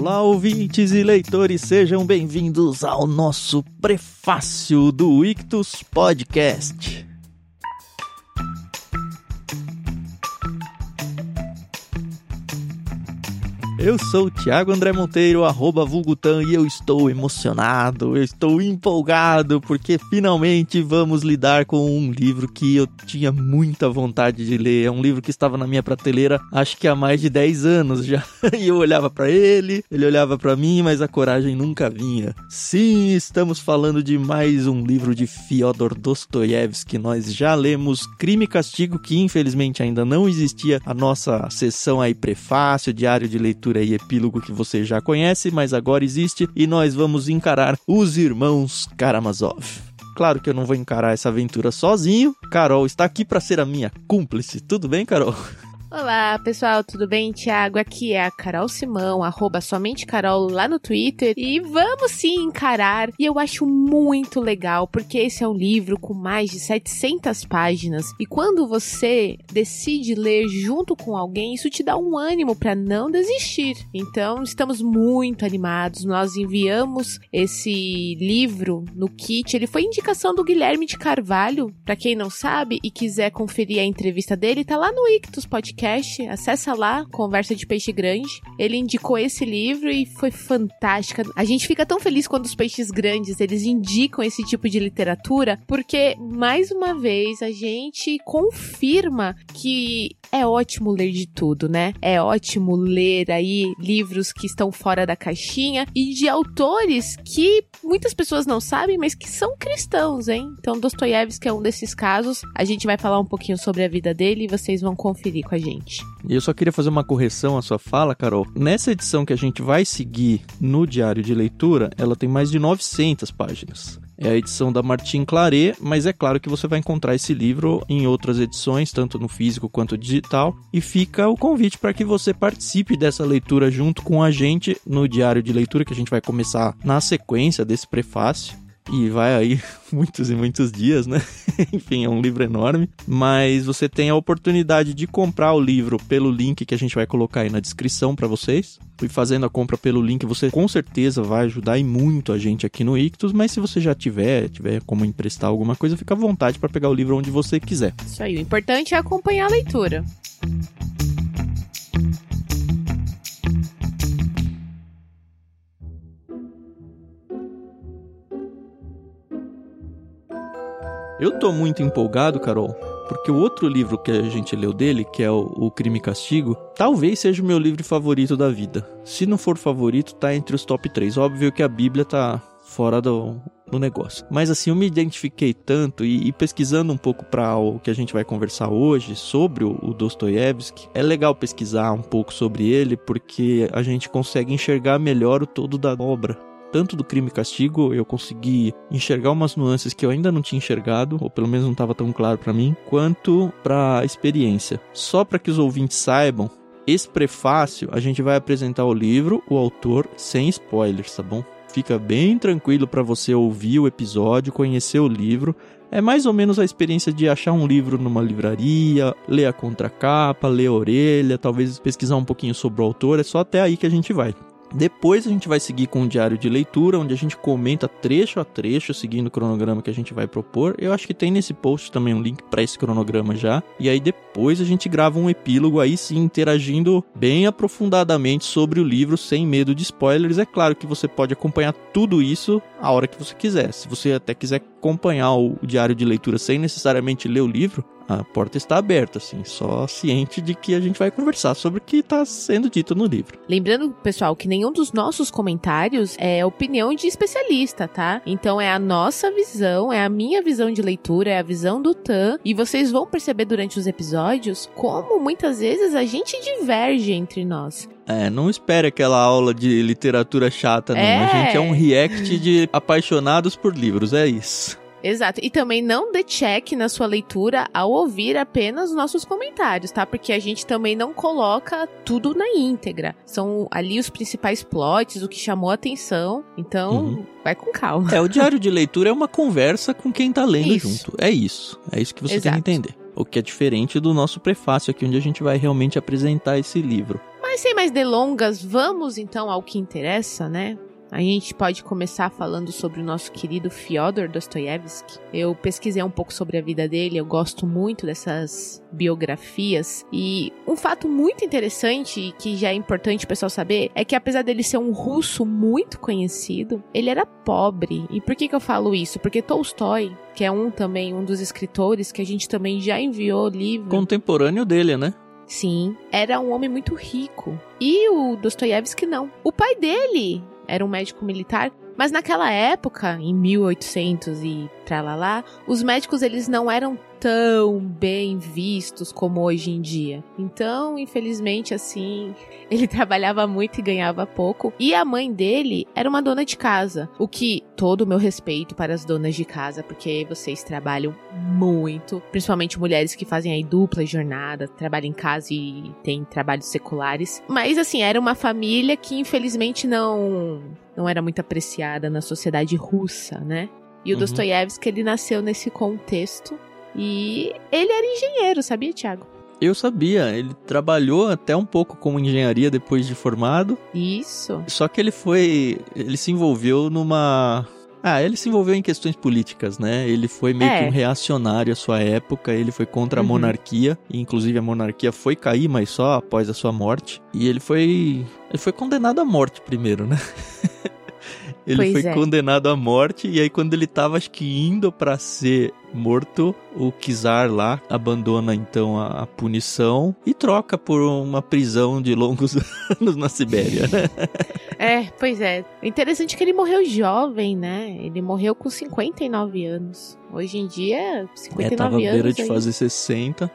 Olá, ouvintes e leitores, sejam bem-vindos ao nosso prefácio do Ictus Podcast. Eu sou o Thiago André Monteiro, arroba Vulgutan, e eu estou emocionado, eu estou empolgado, porque finalmente vamos lidar com um livro que eu tinha muita vontade de ler. É um livro que estava na minha prateleira acho que há mais de 10 anos já. E eu olhava para ele, ele olhava para mim, mas a coragem nunca vinha. Sim, estamos falando de mais um livro de Fyodor Dostoiévski. Nós já lemos Crime e Castigo, que infelizmente ainda não existia a nossa sessão aí prefácio, diário de leitura e epílogo que você já conhece, mas agora existe e nós vamos encarar os irmãos Karamazov. Claro que eu não vou encarar essa aventura sozinho. Carol está aqui para ser a minha cúmplice. Tudo bem, Carol? Olá, pessoal, tudo bem? Tiago, aqui é a Carol Simão, arroba somente Carol lá no Twitter. E vamos sim encarar. E eu acho muito legal, porque esse é um livro com mais de 700 páginas. E quando você decide ler junto com alguém, isso te dá um ânimo para não desistir. Então, estamos muito animados. Nós enviamos esse livro no kit. Ele foi indicação do Guilherme de Carvalho. Para quem não sabe e quiser conferir a entrevista dele, tá lá no Ictus Podcast podcast, acessa lá, Conversa de Peixe Grande. Ele indicou esse livro e foi fantástica. A gente fica tão feliz quando os peixes grandes, eles indicam esse tipo de literatura, porque mais uma vez a gente confirma que é ótimo ler de tudo, né? É ótimo ler aí livros que estão fora da caixinha e de autores que muitas pessoas não sabem, mas que são cristãos, hein? Então, Dostoiévski é um desses casos. A gente vai falar um pouquinho sobre a vida dele e vocês vão conferir com a gente. E eu só queria fazer uma correção à sua fala, Carol. Nessa edição que a gente vai seguir no diário de leitura, ela tem mais de 900 páginas. É a edição da Martin Claret, mas é claro que você vai encontrar esse livro em outras edições, tanto no físico quanto digital, e fica o convite para que você participe dessa leitura junto com a gente no diário de leitura que a gente vai começar na sequência desse prefácio e vai aí muitos e muitos dias, né? Enfim, é um livro enorme, mas você tem a oportunidade de comprar o livro pelo link que a gente vai colocar aí na descrição para vocês. E fazendo a compra pelo link, você com certeza vai ajudar e muito a gente aqui no Ictus, mas se você já tiver, tiver como emprestar alguma coisa, fica à vontade para pegar o livro onde você quiser. Isso aí, o importante é acompanhar a leitura. Eu tô muito empolgado, Carol, porque o outro livro que a gente leu dele, que é o, Crime e Castigo, talvez seja o meu livro favorito da vida. Se não for favorito, tá entre os top 3. Óbvio que a Bíblia tá fora do, do negócio. Mas assim, eu me identifiquei tanto e, e pesquisando um pouco para o que a gente vai conversar hoje sobre o, o Dostoiévski, é legal pesquisar um pouco sobre ele porque a gente consegue enxergar melhor o todo da obra tanto do crime e castigo, eu consegui enxergar umas nuances que eu ainda não tinha enxergado, ou pelo menos não estava tão claro para mim, quanto para a experiência. Só para que os ouvintes saibam, esse prefácio a gente vai apresentar o livro, o autor, sem spoilers, tá bom? Fica bem tranquilo para você ouvir o episódio, conhecer o livro. É mais ou menos a experiência de achar um livro numa livraria, ler a contracapa, ler a orelha, talvez pesquisar um pouquinho sobre o autor. É só até aí que a gente vai. Depois a gente vai seguir com o diário de leitura, onde a gente comenta trecho a trecho, seguindo o cronograma que a gente vai propor. Eu acho que tem nesse post também um link para esse cronograma já. E aí depois a gente grava um epílogo aí sim, interagindo bem aprofundadamente sobre o livro, sem medo de spoilers. É claro que você pode acompanhar tudo isso a hora que você quiser. Se você até quiser acompanhar o diário de leitura sem necessariamente ler o livro, a porta está aberta, assim, só ciente de que a gente vai conversar sobre o que está sendo dito no livro. Lembrando, pessoal, que nenhum dos nossos comentários é opinião de especialista, tá? Então é a nossa visão, é a minha visão de leitura, é a visão do Tan, e vocês vão perceber durante os episódios como muitas vezes a gente diverge entre nós. É, não espere aquela aula de literatura chata, não. É. A gente é um react de apaixonados por livros, é isso. Exato. E também não dê check na sua leitura ao ouvir apenas nossos comentários, tá? Porque a gente também não coloca tudo na íntegra. São ali os principais plots, o que chamou a atenção. Então, uhum. vai com calma. É, o diário de leitura é uma conversa com quem tá lendo isso. junto. É isso. É isso que você Exato. tem que entender. O que é diferente do nosso prefácio aqui, onde a gente vai realmente apresentar esse livro Mas sem mais delongas, vamos então ao que interessa, né? A gente pode começar falando sobre o nosso querido Fyodor Dostoiévski. Eu pesquisei um pouco sobre a vida dele, eu gosto muito dessas biografias. E um fato muito interessante, e que já é importante o pessoal saber, é que apesar dele ser um russo muito conhecido, ele era pobre. E por que, que eu falo isso? Porque Tolstói, que é um também, um dos escritores que a gente também já enviou livro. Contemporâneo dele, né? Sim, era um homem muito rico. E o Dostoiévski não. O pai dele era um médico militar, mas naquela época, em 1800 e tralalá, os médicos eles não eram tão bem vistos como hoje em dia. Então, infelizmente, assim, ele trabalhava muito e ganhava pouco. E a mãe dele era uma dona de casa, o que todo o meu respeito para as donas de casa, porque vocês trabalham muito, principalmente mulheres que fazem aí dupla jornada, trabalham em casa e têm trabalhos seculares. Mas assim, era uma família que infelizmente não não era muito apreciada na sociedade russa, né? E o uhum. Dostoiévski, ele nasceu nesse contexto e ele era engenheiro, sabia, Thiago? Eu sabia, ele trabalhou até um pouco com engenharia depois de formado. Isso. Só que ele foi. Ele se envolveu numa. Ah, ele se envolveu em questões políticas, né? Ele foi meio é. que um reacionário à sua época, ele foi contra a uhum. monarquia, e inclusive a monarquia foi cair, mas só após a sua morte. E ele foi. Ele foi condenado à morte primeiro, né? Ele pois foi é. condenado à morte e aí quando ele tava acho que indo para ser morto, o Kizar lá abandona então a, a, punição e troca por uma prisão de longos anos na Sibéria, né? É, pois é. Interessante é que ele morreu jovem, né? Ele morreu com 59 anos. Hoje em dia, 59 é, tava anos. beira de aí... fazer 60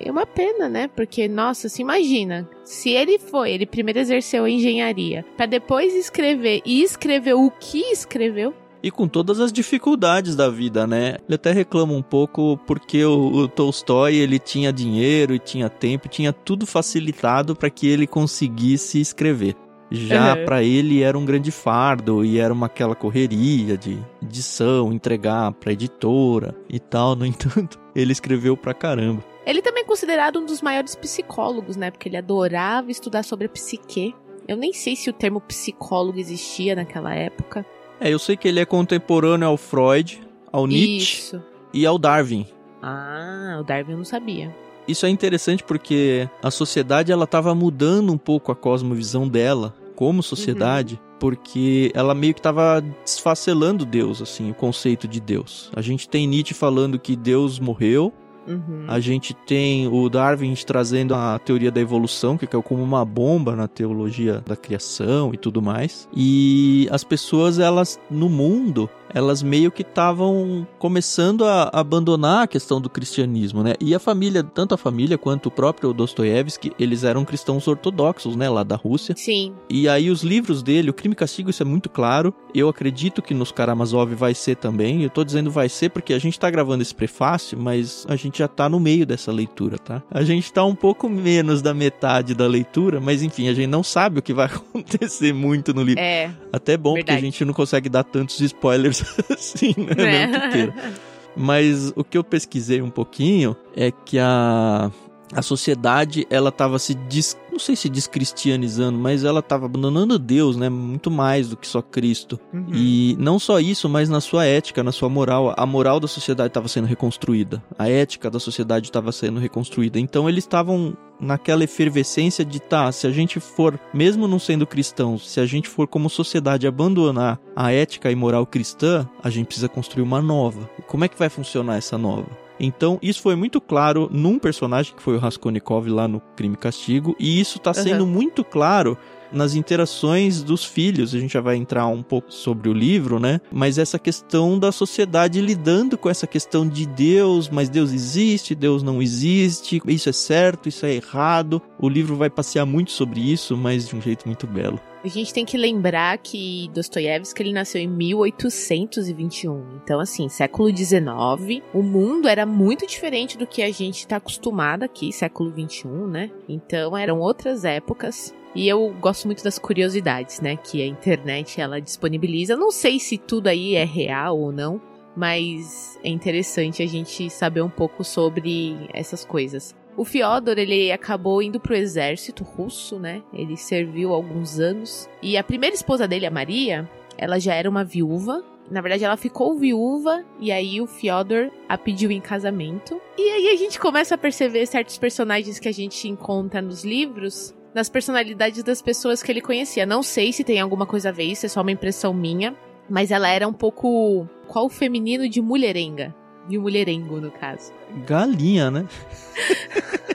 é uma pena, né? Porque, nossa, se imagina, se ele foi, ele primeiro exerceu a engenharia, para depois escrever e escrever o que escreveu. E com todas as dificuldades da vida, né? Ele até reclama um pouco porque o, o Tolstói ele tinha dinheiro e tinha tempo, tinha tudo facilitado para que ele conseguisse escrever. Já uhum. para ele era um grande fardo e era uma aquela correria de edição, entregar para editora e tal. No entanto, ele escreveu pra caramba. Ele também é considerado um dos maiores psicólogos, né? Porque ele adorava estudar sobre a psique. Eu nem sei se o termo psicólogo existia naquela época. É, eu sei que ele é contemporâneo ao Freud, ao Nietzsche Isso. e ao Darwin. Ah, o Darwin eu não sabia. Isso é interessante porque a sociedade ela estava mudando um pouco a cosmovisão dela como sociedade, uhum. porque ela meio que estava desfacelando Deus, assim, o conceito de Deus. A gente tem Nietzsche falando que Deus morreu, Uhum. A gente tem o Darwin trazendo a teoria da evolução, que caiu como uma bomba na teologia da criação e tudo mais. E as pessoas, elas, no mundo, elas meio que estavam começando a abandonar a questão do cristianismo, né? E a família, tanto a família quanto o próprio Dostoiévski, eles eram cristãos ortodoxos, né? Lá da Rússia. Sim. E aí os livros dele, o Crime e Castigo, isso é muito claro. Eu acredito que nos Karamazov vai ser também. Eu tô dizendo vai ser porque a gente tá gravando esse prefácio, mas a gente já tá no meio dessa leitura, tá? A gente tá um pouco menos da metade da leitura, mas enfim, a gente não sabe o que vai acontecer muito no livro. É. Até bom verdade. porque a gente não consegue dar tantos spoilers assim, né? É. Mas o que eu pesquisei um pouquinho é que a a sociedade ela estava se dis, não sei se descristianizando, mas ela estava abandonando Deus, né? Muito mais do que só Cristo. Uhum. E não só isso, mas na sua ética, na sua moral, a moral da sociedade estava sendo reconstruída. A ética da sociedade estava sendo reconstruída. Então eles estavam naquela efervescência de tá, se a gente for, mesmo não sendo cristãos, se a gente for como sociedade abandonar a ética e moral cristã, a gente precisa construir uma nova. E como é que vai funcionar essa nova? Então, isso foi muito claro num personagem que foi o Raskolnikov lá no Crime e Castigo, e isso está sendo uhum. muito claro nas interações dos filhos. A gente já vai entrar um pouco sobre o livro, né? Mas essa questão da sociedade lidando com essa questão de Deus, mas Deus existe, Deus não existe, isso é certo, isso é errado. O livro vai passear muito sobre isso, mas de um jeito muito belo. A gente tem que lembrar que Dostoiévski ele nasceu em 1821. Então, assim, século XIX, o mundo era muito diferente do que a gente está acostumado aqui, século XXI, né? Então, eram outras épocas. E eu gosto muito das curiosidades, né? Que a internet ela disponibiliza. Não sei se tudo aí é real ou não, mas é interessante a gente saber um pouco sobre essas coisas. O Fyodor, ele acabou indo pro exército russo, né? Ele serviu alguns anos. E a primeira esposa dele, a Maria, ela já era uma viúva. Na verdade, ela ficou viúva e aí o Fyodor a pediu em casamento. E aí a gente começa a perceber certos personagens que a gente encontra nos livros nas personalidades das pessoas que ele conhecia. Não sei se tem alguma coisa a ver, isso é só uma impressão minha. Mas ela era um pouco. Qual feminino de mulherenga? De mulherengo, no caso. Galinha, né?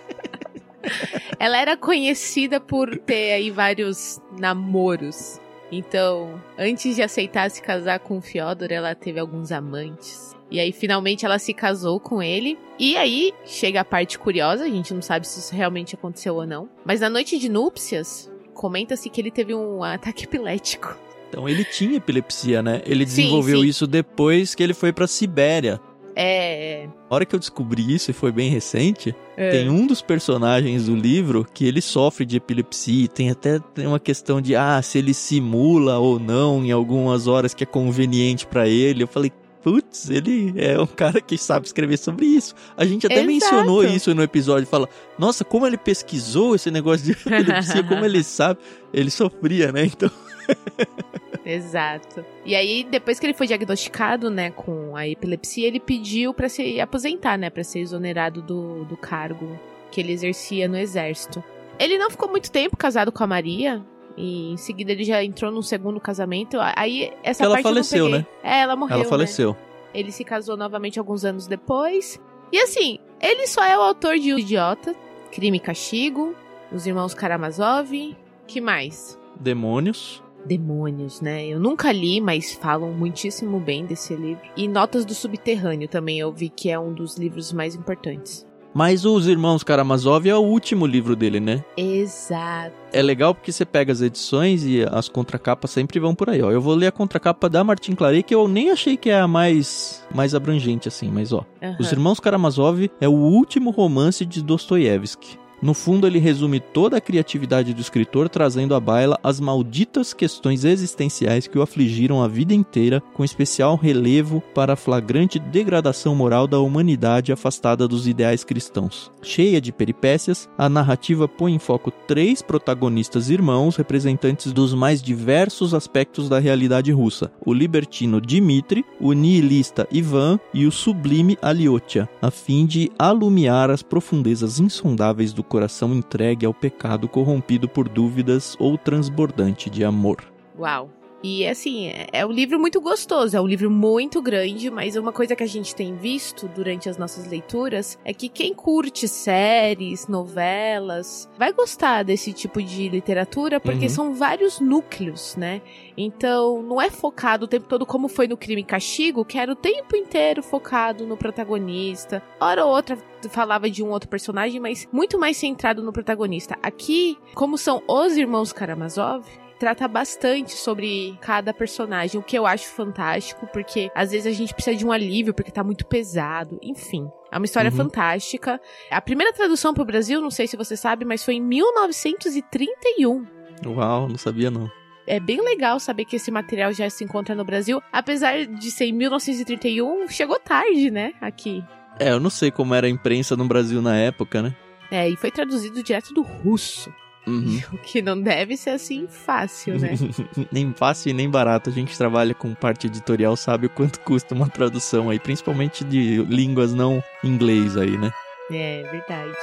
ela era conhecida por ter aí vários namoros. Então, antes de aceitar se casar com o Fyodor, ela teve alguns amantes. E aí, finalmente, ela se casou com ele. E aí, chega a parte curiosa, a gente não sabe se isso realmente aconteceu ou não. Mas na noite de núpcias, comenta-se que ele teve um ataque epilético. Então ele tinha epilepsia, né? Ele desenvolveu sim, sim. isso depois que ele foi pra Sibéria. É. A hora que eu descobri isso, e foi bem recente, é. tem um dos personagens do livro que ele sofre de epilepsia. Tem até uma questão de, ah, se ele simula ou não em algumas horas que é conveniente para ele. Eu falei, putz, ele é um cara que sabe escrever sobre isso. A gente até Exato. mencionou isso no episódio, fala, nossa, como ele pesquisou esse negócio de epilepsia, como ele sabe, ele sofria, né? Então Exato. E aí, depois que ele foi diagnosticado, né, com a epilepsia, ele pediu para se aposentar, né, para ser exonerado do, do cargo que ele exercia no exército. Ele não ficou muito tempo casado com a Maria, e em seguida ele já entrou num segundo casamento. Aí essa ela parte faleceu, né? É, ela morreu. Ela faleceu. Né? Ele se casou novamente alguns anos depois. E assim, ele só é o autor de O Idiota, Crime e Castigo, Os Irmãos Karamazov, que mais? Demônios demônios, né? Eu nunca li, mas falam muitíssimo bem desse livro. E Notas do Subterrâneo também eu vi que é um dos livros mais importantes. Mas Os Irmãos Karamazov é o último livro dele, né? Exato. É legal porque você pega as edições e as contracapas sempre vão por aí, ó. Eu vou ler a contracapa da Martin Claret, que eu nem achei que é a mais, mais abrangente, assim, mas ó. Uhum. Os Irmãos Karamazov é o último romance de Dostoiévski. No fundo, ele resume toda a criatividade do escritor, trazendo à baila as malditas questões existenciais que o afligiram a vida inteira, com especial relevo para a flagrante degradação moral da humanidade afastada dos ideais cristãos. Cheia de peripécias, a narrativa põe em foco três protagonistas irmãos, representantes dos mais diversos aspectos da realidade russa: o libertino Dmitri, o nihilista Ivan e o sublime Aliotia, a fim de alumiar as profundezas insondáveis do coração entregue ao pecado corrompido por dúvidas ou transbordante de amor. Uau! E assim, é, é um livro muito gostoso, é um livro muito grande, mas uma coisa que a gente tem visto durante as nossas leituras é que quem curte séries, novelas, vai gostar desse tipo de literatura porque uhum. são vários núcleos, né? Então, não é focado o tempo todo como foi no Crime e Castigo, que era o tempo inteiro focado no protagonista. Hora ou outra falava de um outro personagem, mas muito mais centrado no protagonista. Aqui, como são os irmãos Karamazov, trata bastante sobre cada personagem, o que eu acho fantástico, porque às vezes a gente precisa de um alívio porque tá muito pesado, enfim. É uma história uhum. fantástica. A primeira tradução para o Brasil, não sei se você sabe, mas foi em 1931. Uau, não sabia não. É bem legal saber que esse material já se encontra no Brasil, apesar de ser em 1931, chegou tarde, né, aqui. É, eu não sei como era a imprensa no Brasil na época, né? É, e foi traduzido direto do russo. Uhum. O que não deve ser assim fácil, né? nem fácil e nem barato. A gente trabalha com parte editorial, sabe o quanto custa uma tradução aí, principalmente de línguas não inglês aí, né? É, verdade.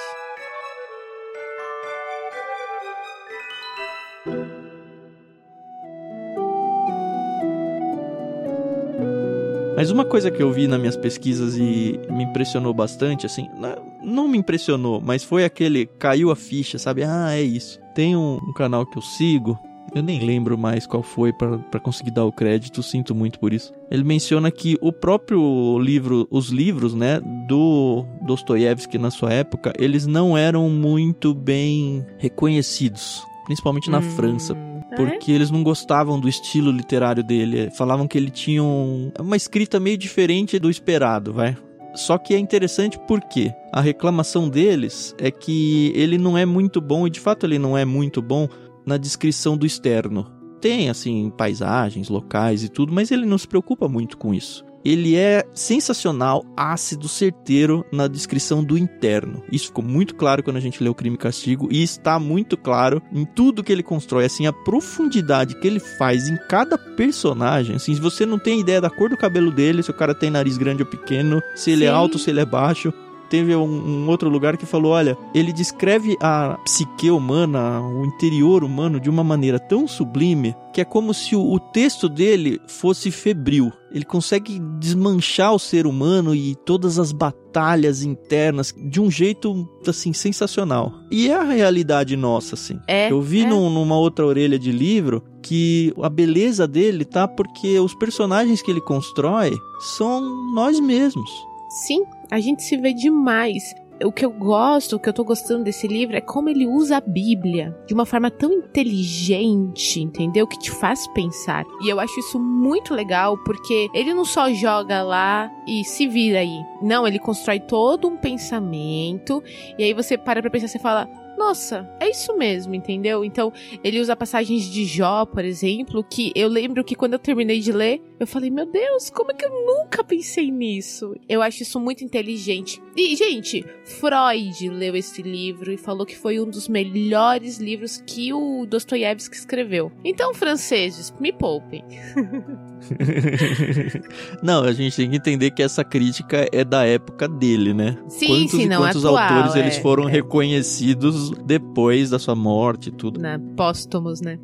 Mas uma coisa que eu vi nas minhas pesquisas e me impressionou bastante, assim, não me impressionou, mas foi aquele caiu a ficha, sabe? Ah, é isso. Tem um, um canal que eu sigo, eu nem lembro mais qual foi para conseguir dar o crédito, sinto muito por isso. Ele menciona que o próprio livro, os livros, né, do Dostoiévski na sua época, eles não eram muito bem reconhecidos, principalmente na hum. França, é? porque eles não gostavam do estilo literário dele. Falavam que ele tinha um, uma escrita meio diferente do esperado, vai. Só que é interessante porque a reclamação deles é que ele não é muito bom, e de fato ele não é muito bom na descrição do externo. Tem, assim, paisagens, locais e tudo, mas ele não se preocupa muito com isso. Ele é sensacional, ácido, certeiro na descrição do interno. Isso ficou muito claro quando a gente leu Crime e Castigo e está muito claro em tudo que ele constrói, assim, a profundidade que ele faz em cada personagem. Assim, se você não tem ideia da cor do cabelo dele, se o cara tem nariz grande ou pequeno, se ele é Sim. é alto, se ele é baixo, teve um, um, outro lugar que falou: olha, ele descreve a psique humana, o interior humano, de uma maneira tão sublime que é como se o, o texto dele fosse febril. Ele consegue desmanchar o ser humano e todas as batalhas internas de um jeito, assim, sensacional. E é a realidade nossa, assim. É, Eu vi é. num, numa outra orelha de livro que a beleza dele tá porque os personagens que ele constrói são nós mesmos. Sim, a gente se vê demais. O que eu gosto, o que eu tô gostando desse livro é como ele usa a Bíblia de uma forma tão inteligente, entendeu? Que te faz pensar. E eu acho isso muito legal porque ele não só joga lá e se vira aí. Não, ele constrói todo um pensamento e aí você para pra pensar e fala: nossa, é isso mesmo, entendeu? Então, ele usa passagens de Jó, por exemplo, que eu lembro que quando eu terminei de ler, eu falei, meu Deus, como é que eu nunca pensei nisso? Eu acho isso muito inteligente. E, gente, Freud leu esse livro e falou que foi um dos melhores livros que o Dostoiévski escreveu. Então, franceses, me poupem. não, a gente tem que entender que essa crítica é da época dele, né? Sim, quantos sim, não, quantos atual, autores é, eles foram é. reconhecidos depois da sua morte e tudo. Na, póstumos, né?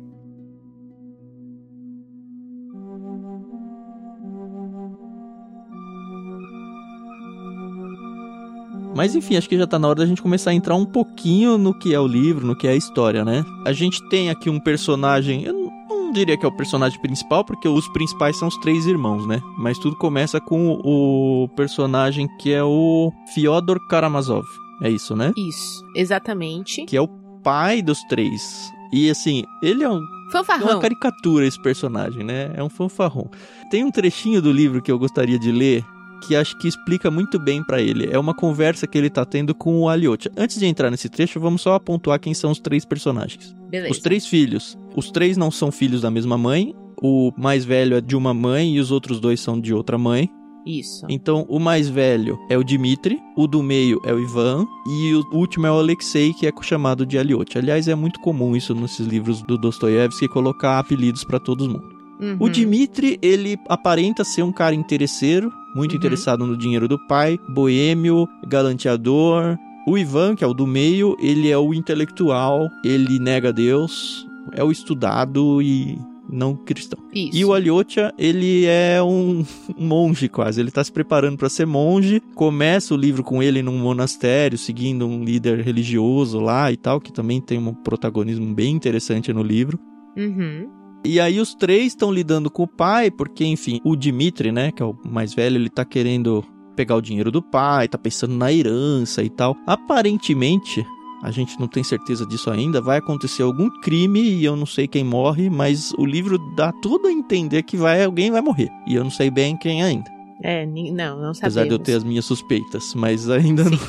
Mas enfim, acho que já tá na hora da gente começar a entrar um pouquinho no que é o livro, no que é a história, né? A gente tem aqui um personagem, eu não diria que é o personagem principal, porque os principais são os três irmãos, né? Mas tudo começa com o personagem que é o Fyodor Karamazov. É isso, né? Isso, exatamente. Que é o pai dos três. E assim, ele é um Fanfarrão. É uma caricatura esse personagem, né? É um fanfarrão. Tem um trechinho do livro que eu gostaria de ler que acho que explica muito bem para ele. É uma conversa que ele tá tendo com o Aliotia. Antes de entrar nesse trecho, vamos só pontuar quem são os três personagens. Beleza. Os três filhos. Os três não são filhos da mesma mãe. O mais velho é de uma mãe e os outros dois são de outra mãe. Isso. Então, o mais velho é o Dmitri, o do meio é o Ivan e o último é o Alexei, que é chamado de Aliotia. Aliás, é muito comum isso nesses livros do Dostoiévski colocar apelidos para todo mundo. Uhum. O Dmitri, ele aparenta ser um cara interesseiro, muito Uhum. interessado no dinheiro do pai, boêmio, galanteador. O Ivan, que é o do meio, ele é o intelectual, ele nega Deus, é o estudado e não cristão. Isso. E o Aliotia, ele é um monge quase. Ele tá se preparando para ser monge. Começa o livro com ele num monastério, seguindo um líder religioso lá e tal, que também tem um protagonismo bem interessante no livro. Uhum. E aí os três estão lidando com o pai, porque, enfim, o Dimitri, né, que é o mais velho, ele tá querendo pegar o dinheiro do pai, tá pensando na herança e tal. Aparentemente, a gente não tem certeza disso ainda, vai acontecer algum crime e eu não sei quem morre, mas o livro dá tudo a entender que vai alguém vai morrer. E eu não sei bem quem ainda. É, não, não sabemos. Apesar de eu ter as minhas suspeitas, mas ainda não,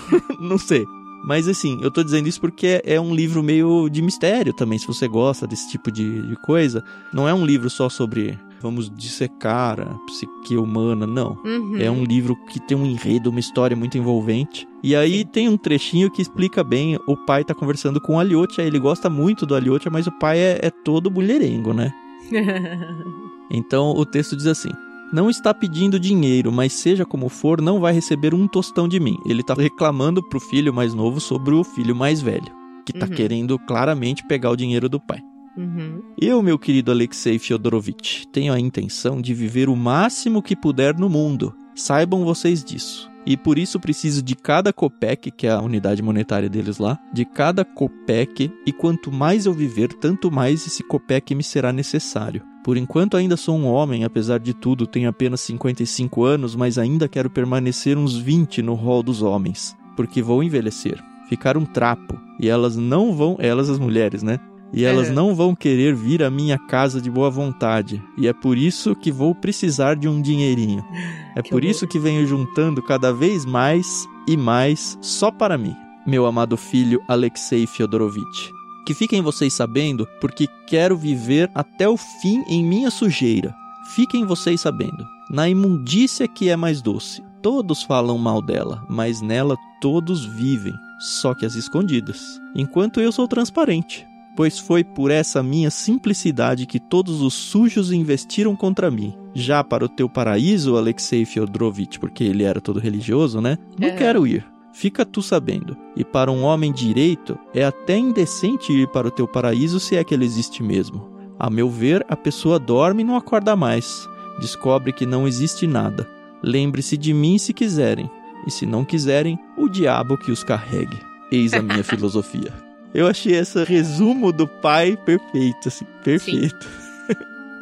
não sei. Mas assim, eu tô dizendo isso porque é um livro meio de mistério também, se você gosta desse tipo de, de coisa. Não é um livro só sobre, vamos dissecar a psique humana, não. Uhum. É um livro que tem um enredo, uma história muito envolvente. E aí tem um trechinho que explica bem, o pai tá conversando com o Aliotia, ele gosta muito do Aliotia, mas o pai é, é todo mulherengo, né? Então o texto diz assim: Não está pedindo dinheiro, mas seja como for, não vai receber um tostão de mim. Ele está reclamando pro filho mais novo sobre o filho mais velho, que tá Uhum. querendo claramente pegar o dinheiro do pai. Uhum. Eu, meu querido Alexei Fyodorovitch, tenho a intenção de viver o máximo que puder no mundo. Saibam vocês disso. E por isso preciso de cada copec, que é a unidade monetária deles lá, de cada copec, e quanto mais eu viver, tanto mais esse copec me será necessário. Por enquanto ainda sou um homem, apesar de tudo, tenho apenas 55 anos, mas ainda quero permanecer uns 20 no rol dos homens, porque vou envelhecer, ficar um trapo, e elas não vão, elas as mulheres, né? E elas É. não vão querer vir à minha casa de boa vontade. E é por isso que vou precisar de um dinheirinho. É Que por horror. isso que venho juntando cada vez mais e mais só para mim, meu amado filho Alexei Fyodorovitch. Que fiquem vocês sabendo, porque quero viver até o fim em minha sujeira. Fiquem vocês sabendo. Na imundícia que é mais doce. Todos falam mal dela, mas nela todos vivem, só que as escondidas. Enquanto eu sou transparente, pois foi por essa minha simplicidade que todos os sujos investiram contra mim. Já para o teu paraíso, Alexei Fyodorovitch, porque ele era todo religioso, né? Não É. quero ir. Fica tu sabendo. E para um homem direito, é até indecente ir para o teu paraíso se é que ele existe mesmo. A meu ver, a pessoa dorme e não acorda mais. Descobre que não existe nada. Lembre-se de mim se quiserem. E se não quiserem, o diabo que os carregue. Eis a minha filosofia. Eu achei esse resumo do pai perfeito, assim, perfeito.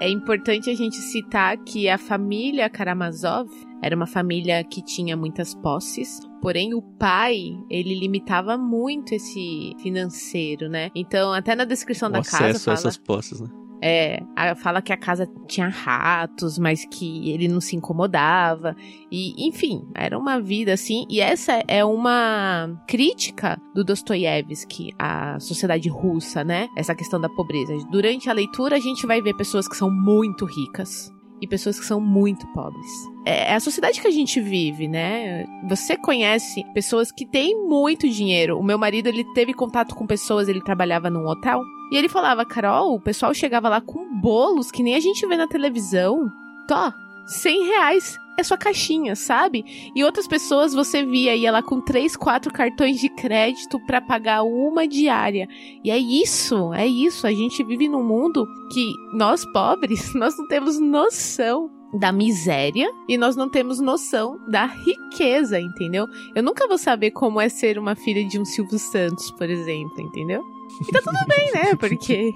É importante a gente citar que a família Karamazov era uma família que tinha muitas posses, porém o pai, ele limitava muito esse financeiro, né? Então, até na descrição O da casa fala, essas posses, né? É, fala que a casa tinha ratos, mas que ele não se incomodava. E, enfim, era uma vida assim. E essa é uma crítica do Dostoiévski à sociedade russa, né? Essa questão da pobreza. Durante a leitura, a gente vai ver pessoas que são muito ricas e pessoas que são muito pobres. É é a sociedade que a gente vive, né? Você conhece pessoas que têm muito dinheiro. O meu marido, ele teve contato com pessoas, ele trabalhava num hotel. E ele falava, Carol, o pessoal chegava lá com bolos que nem a gente vê na televisão. Tó, 100 reais é sua caixinha, sabe? E outras pessoas você via ia lá com três, quatro cartões de crédito pra pagar uma diária. E é isso, é isso. A gente vive num mundo que nós pobres, nós não temos noção da miséria e nós não temos noção da riqueza, entendeu? Eu nunca vou saber como é ser uma filha de um Silvio Santos, por exemplo, entendeu? E tá tudo bem, né? Porque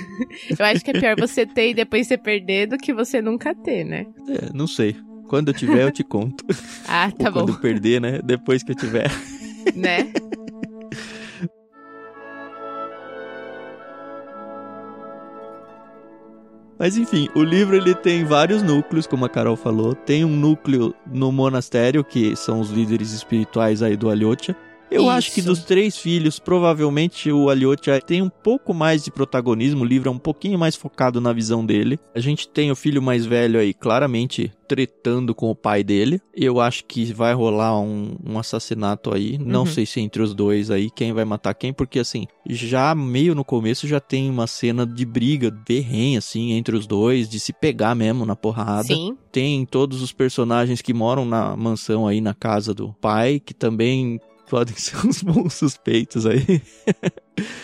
eu acho que é pior você ter e depois você perder do que você nunca ter, né? É, não sei. Quando eu tiver, eu te conto. Ah, tá Ou quando bom, eu perder, né? Depois que eu tiver. né? Mas enfim, o livro ele tem vários núcleos, como a Carol falou. Tem um núcleo no monastério, que são os líderes espirituais aí do Alyotya. Eu acho que Isso. dos três filhos, provavelmente o Alyotya tem um pouco mais de protagonismo. O livro é um pouquinho mais focado na visão dele. A gente tem o filho mais velho aí, claramente tretando com o pai dele. Eu acho que vai rolar um, um assassinato aí. Não Uhum. sei se entre os dois aí, quem vai matar quem, porque assim, já meio no começo já tem uma cena de briga berrenha, assim, entre os dois, de se pegar mesmo na porrada Sim. tem todos os personagens que moram na mansão aí na casa do pai, que também podem ser uns bons suspeitos aí.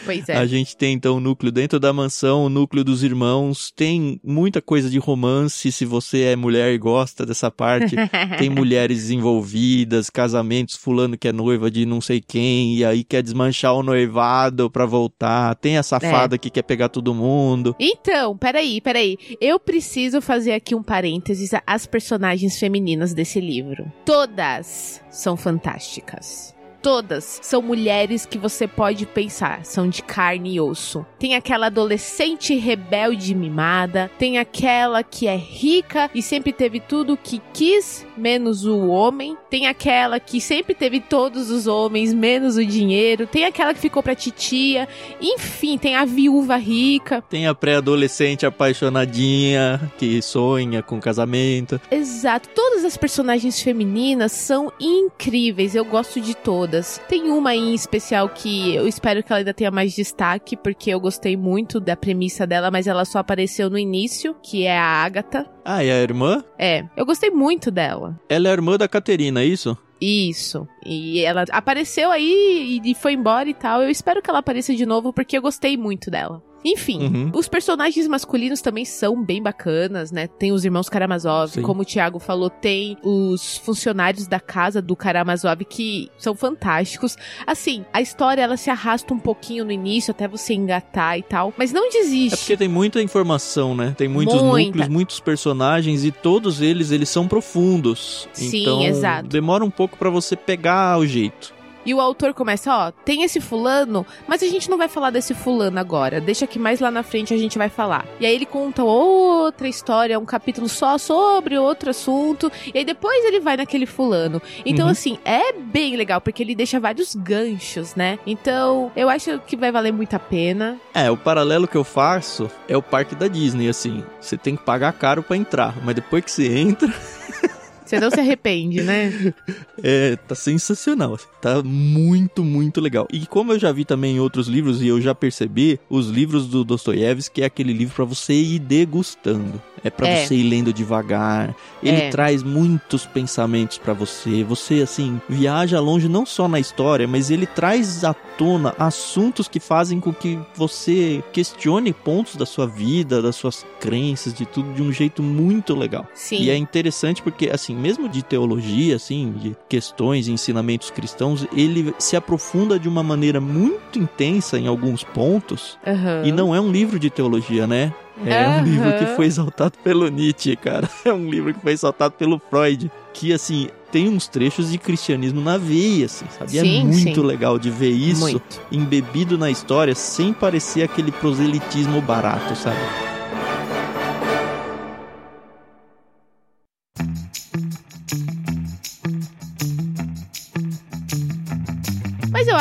Pois é. A gente tem então o núcleo dentro da mansão, o núcleo dos irmãos, tem muita coisa de romance, se você é mulher e gosta dessa parte. Tem mulheres envolvidas, casamentos, fulano que é noiva de não sei quem, e aí quer desmanchar o noivado pra voltar. Tem a safada que quer pegar todo mundo. Então, peraí, peraí. Eu preciso fazer aqui um parênteses às personagens femininas desse livro. Todas são fantásticas. Todas são mulheres que você pode pensar, são de carne e osso. Tem aquela adolescente rebelde mimada, tem aquela que é rica e sempre teve tudo que quis, menos o homem. Tem aquela que sempre teve todos os homens, menos o dinheiro. Tem aquela que ficou pra titia. Enfim, tem a viúva rica. Tem a pré-adolescente apaixonadinha que sonha com casamento. Exato. Todas as personagens femininas são incríveis. Eu gosto de todas. Tem uma em especial que eu espero que ela ainda tenha mais destaque, porque eu gostei muito da premissa dela, mas ela só apareceu no início, que é a Agatha. Ah, e a irmã? É, eu gostei muito dela. Ela é a irmã da Caterina, é isso? Isso. E ela apareceu aí e foi embora e tal. Eu espero que ela apareça de novo, porque eu gostei muito dela. Enfim, Uhum. os personagens masculinos também são bem bacanas, né? Tem os irmãos Karamazov, Sim. como o Thiago falou, tem os funcionários da casa do Karamazov que são fantásticos. Assim, a história ela se arrasta um pouquinho no início até você engatar e tal, mas não É desiste. porque tem muita informação, né? Tem muitos Muita. núcleos, muitos personagens e todos eles, eles são profundos. Sim, então, exato. demora um pouco pra você pegar o jeito. E o autor começa, ó, tem esse fulano, mas a gente não vai falar desse fulano agora. Deixa que mais lá na frente a gente vai falar. E aí ele conta outra história, um capítulo só sobre outro assunto, e aí depois ele vai naquele fulano. Então, uhum. assim, é bem legal, porque ele deixa vários ganchos, né? Então, eu acho que vai valer muito a pena. É, o paralelo que eu faço é o parque da Disney, assim. Você tem que pagar caro para entrar, mas depois que você entra. Você não se arrepende, né? É, tá sensacional. Assim. Tá muito, muito legal. E como eu já vi também em outros livros e eu já percebi, os livros do Dostoiévski é aquele livro para você ir degustando. É para é. você ir lendo devagar. Ele é. traz muitos pensamentos para você. Você assim viaja longe não só na história, mas ele traz à tona assuntos que fazem com que você questione pontos da sua vida, das suas crenças, de tudo de um jeito muito legal. Sim. E é interessante porque assim, mesmo de teologia, assim, de questões e ensinamentos cristãos, ele se aprofunda de uma maneira muito intensa em alguns pontos. Uhum. E não é um livro de teologia, né? É uhum. um livro que foi exaltado pelo Nietzsche, cara. É um livro que foi exaltado pelo Freud. Que, assim, tem uns trechos de cristianismo na veia, assim, sabe? É sim, é muito sim. legal de ver isso muito. embebido na história sem parecer aquele proselitismo barato, sabe?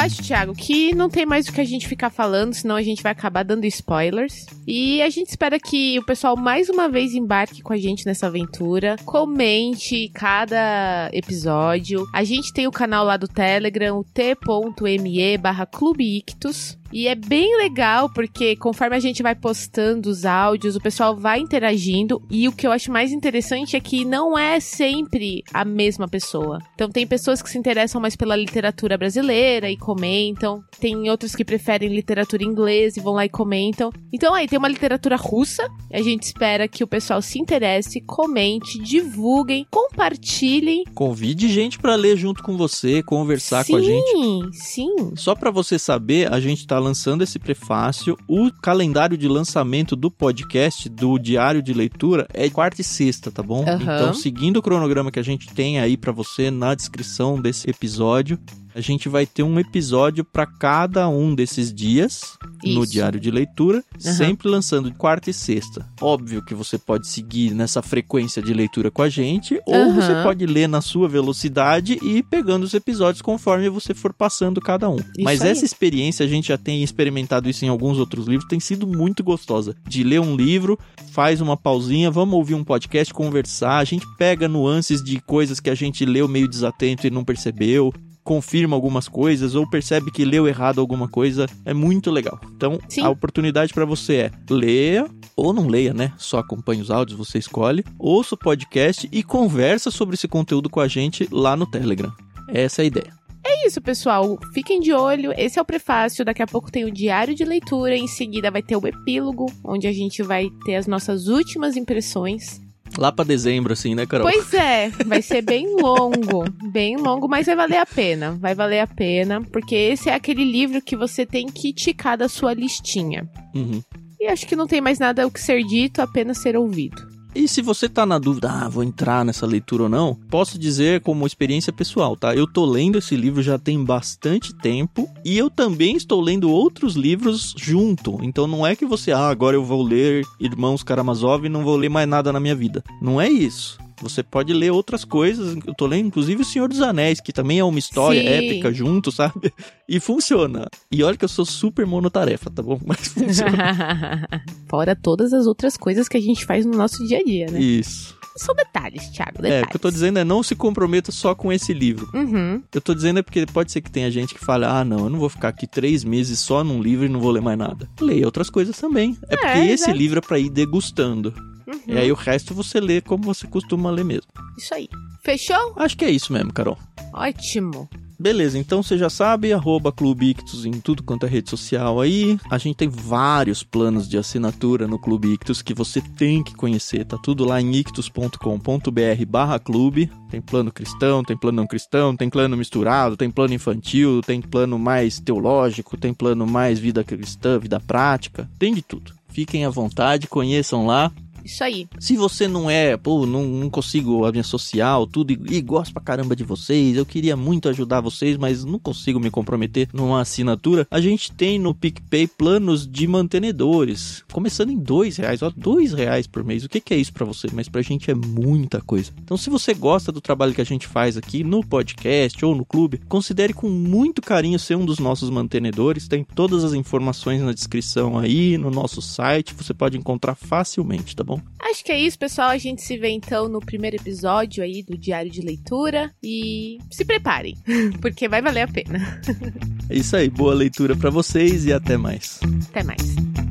Acho, Thiago, que não tem mais o que a gente ficar falando, senão a gente vai acabar dando spoilers. E a gente espera que o pessoal mais uma vez embarque com a gente nessa aventura. Comente cada episódio. A gente tem o canal lá do Telegram, o t.me barra Clube Ictus. E é bem legal porque conforme a gente vai postando os áudios, o pessoal vai interagindo e o que eu acho mais interessante é que não é sempre a mesma pessoa. Então tem pessoas que se interessam mais pela literatura brasileira e comentam, tem outros que preferem literatura inglesa e vão lá e comentam. Então aí tem uma literatura russa, a gente espera que o pessoal se interesse, comente, divulguem, compartilhem. Convide gente para ler junto com você, conversar sim, com a gente. Sim, sim. Só para você saber, a gente tá está lançando esse prefácio. O calendário de lançamento do podcast, do diário de leitura, é quarta e sexta, tá bom? Uhum. Então, seguindo o cronograma que a gente tem aí para você na descrição desse episódio, a gente vai ter um episódio para cada um desses dias Isso. no diário de leitura, uhum. sempre lançando de quarta e sexta. Óbvio que você pode seguir nessa frequência de leitura com a gente, ou uhum. você pode ler na sua velocidade e ir pegando os episódios conforme você for passando cada um. Isso Mas aí. essa experiência, a gente já tem experimentado isso em alguns outros livros, tem sido muito gostosa. De ler um livro, faz uma pausinha, vamos ouvir um podcast, conversar, a gente pega nuances de coisas que a gente leu meio desatento e não percebeu confirma algumas coisas ou percebe que leu errado alguma coisa, é muito legal. Então, Sim. a oportunidade para você é leia ou não leia, né? Só acompanhe os áudios, você escolhe, ouça o podcast e conversa sobre esse conteúdo com a gente lá no Telegram. Essa é a ideia. É isso, pessoal. Fiquem de olho. Esse é o prefácio. Daqui a pouco tem o diário de leitura. Em seguida vai ter o epílogo, onde a gente vai ter as nossas últimas impressões. Lá para dezembro, assim, né, Carol? Pois é, vai ser bem longo, bem longo, mas vai valer a pena. Vai valer a pena, porque esse é aquele livro que você tem que ticar da sua listinha. Uhum. E acho que não tem mais nada o que ser dito, apenas ser ouvido. E se você tá na dúvida, ah, vou entrar nessa leitura ou não, posso dizer como experiência pessoal, tá? Eu tô lendo esse livro já tem bastante tempo e eu também estou lendo outros livros junto. Então não é que você, ah, agora eu vou ler Irmãos Karamazov e não vou ler mais nada na minha vida. Não é isso. Você pode ler outras coisas. Eu tô lendo, inclusive, O Senhor dos Anéis, que também é uma história Sim. épica junto, sabe? E funciona. E olha que eu sou super monotarefa, tá bom? Mas funciona. Fora todas as outras coisas que a gente faz no nosso dia a dia, né? Isso. São detalhes, Thiago, detalhes. É, o que eu tô dizendo é não se comprometa só com esse livro. Uhum. Eu tô dizendo é porque pode ser que tenha gente que fale, ah, não, eu não vou ficar aqui três meses só num livro e não vou ler mais nada. Leia outras coisas também. É, é porque esse livro é pra ir degustando. Uhum. E aí o resto você lê como você costuma ler mesmo. Isso aí. Fechou? Acho que é isso mesmo, Carol. Ótimo. Beleza, então você já sabe, arroba Clube Ictus em tudo quanto é rede social aí. A gente tem vários planos de assinatura no Clube Ictus que você tem que conhecer. Tá tudo lá em ictus.com.br barra clube. Tem plano cristão, tem plano não cristão, tem plano misturado, tem plano infantil, tem plano mais teológico, tem plano mais vida cristã, vida prática. Tem de tudo. Fiquem à vontade, conheçam lá. Isso aí. Se você não é, pô, não, não consigo me associar tudo e, e gosto pra caramba de vocês, eu queria muito ajudar vocês, mas não consigo me comprometer numa assinatura, a gente tem no PicPay planos de mantenedores, começando em dois reais, ó, dois reais por mês. O que, que é isso para você? Mas pra gente é muita coisa. Então, se você gosta do trabalho que a gente faz aqui no podcast ou no clube, considere com muito carinho ser um dos nossos mantenedores. Tem todas as informações na descrição aí, no nosso site, você pode encontrar facilmente, tá bom? Acho que é isso, pessoal. A gente se vê então no primeiro episódio aí do Diário de Leitura e se preparem, porque vai valer a pena. É isso aí, boa leitura para vocês e até mais. Até mais.